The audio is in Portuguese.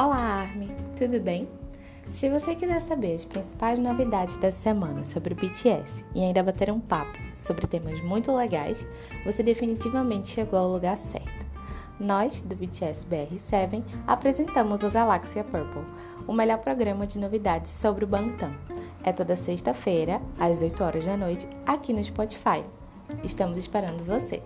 Olá, Armin! Tudo bem? Se você quiser saber as principais novidades da semana sobre o BTS e ainda bater um papo sobre temas muito legais, você definitivamente chegou ao lugar certo. Nós, do BTS BR7, apresentamos o Galaxia Purple, o melhor programa de novidades sobre o Bangtan. É toda sexta-feira, às 8 horas da noite, aqui no Spotify. Estamos esperando você!